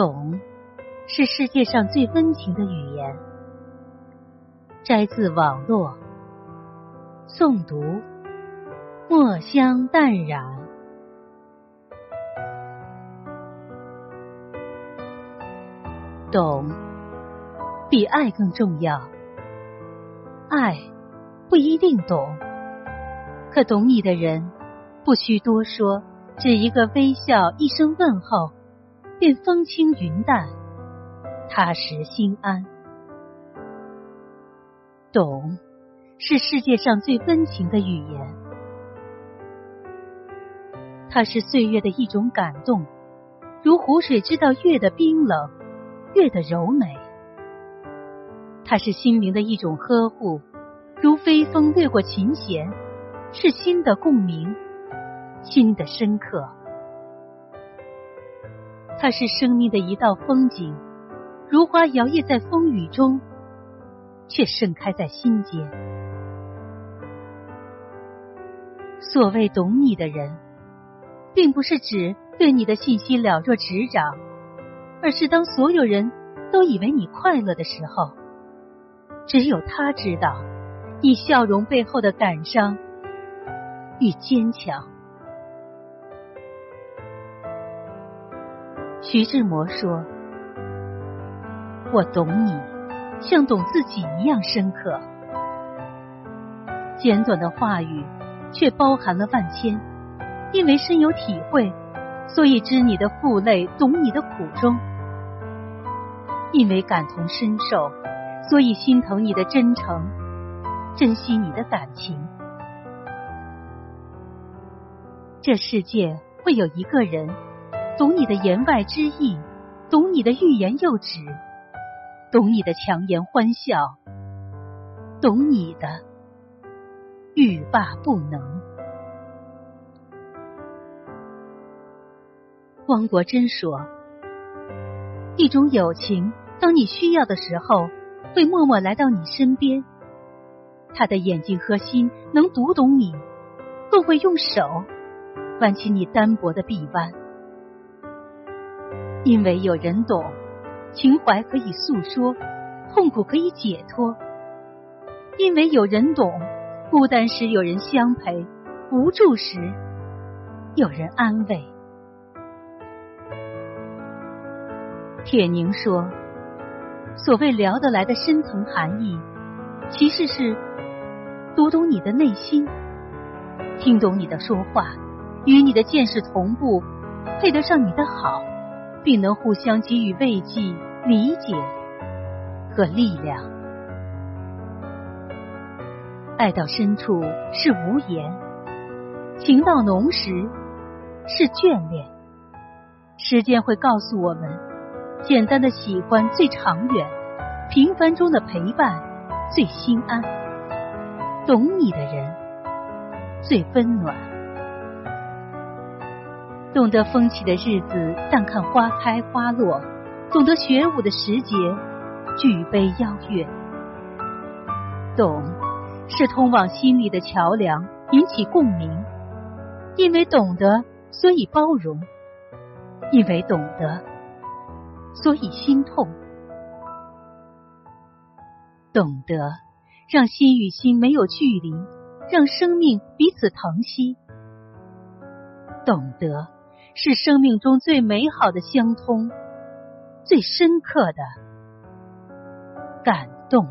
懂，是世界上最温情的语言。摘自网络，诵读，墨香淡然。懂，比爱更重要。爱不一定懂，可懂你的人，不需多说，只一个微笑，一声问候。便风轻云淡，踏实心安。懂，是世界上最温情的语言。它是岁月的一种感动，如湖水知道月的冰冷，月的柔美。它是心灵的一种呵护，如微风掠过琴弦，是心的共鸣，心的深刻。它是生命的一道风景，如花摇曳在风雨中，却盛开在心间。所谓懂你的人，并不是指对你的信息了若指掌，而是当所有人都以为你快乐的时候，只有他知道你笑容背后的感伤与坚强。徐志摩说：“我懂你，像懂自己一样深刻。”简短的话语，却包含了万千。因为深有体会，所以知你的负累，懂你的苦衷；因为感同身受，所以心疼你的真诚，珍惜你的感情。这世界会有一个人。懂你的言外之意，懂你的欲言又止，懂你的强颜欢笑，懂你的欲罢不能。汪国真说：“一种友情，当你需要的时候，会默默来到你身边。他的眼睛和心能读懂你，更会用手挽起你单薄的臂弯。”因为有人懂，情怀可以诉说，痛苦可以解脱；因为有人懂，孤单时有人相陪，无助时有人安慰。铁凝说：“所谓聊得来的深层含义，其实是读懂你的内心，听懂你的说话，与你的见识同步，配得上你的好。”并能互相给予慰藉、理解和力量。爱到深处是无言，情到浓时是眷恋。时间会告诉我们，简单的喜欢最长远，平凡中的陪伴最心安，懂你的人最温暖。懂得风起的日子，淡看花开花落；懂得学舞的时节，举杯邀月。懂是通往心里的桥梁，引起共鸣。因为懂得，所以包容；因为懂得，所以心痛。懂得，让心与心没有距离，让生命彼此疼惜。懂得。是生命中最美好的相通，最深刻的感动。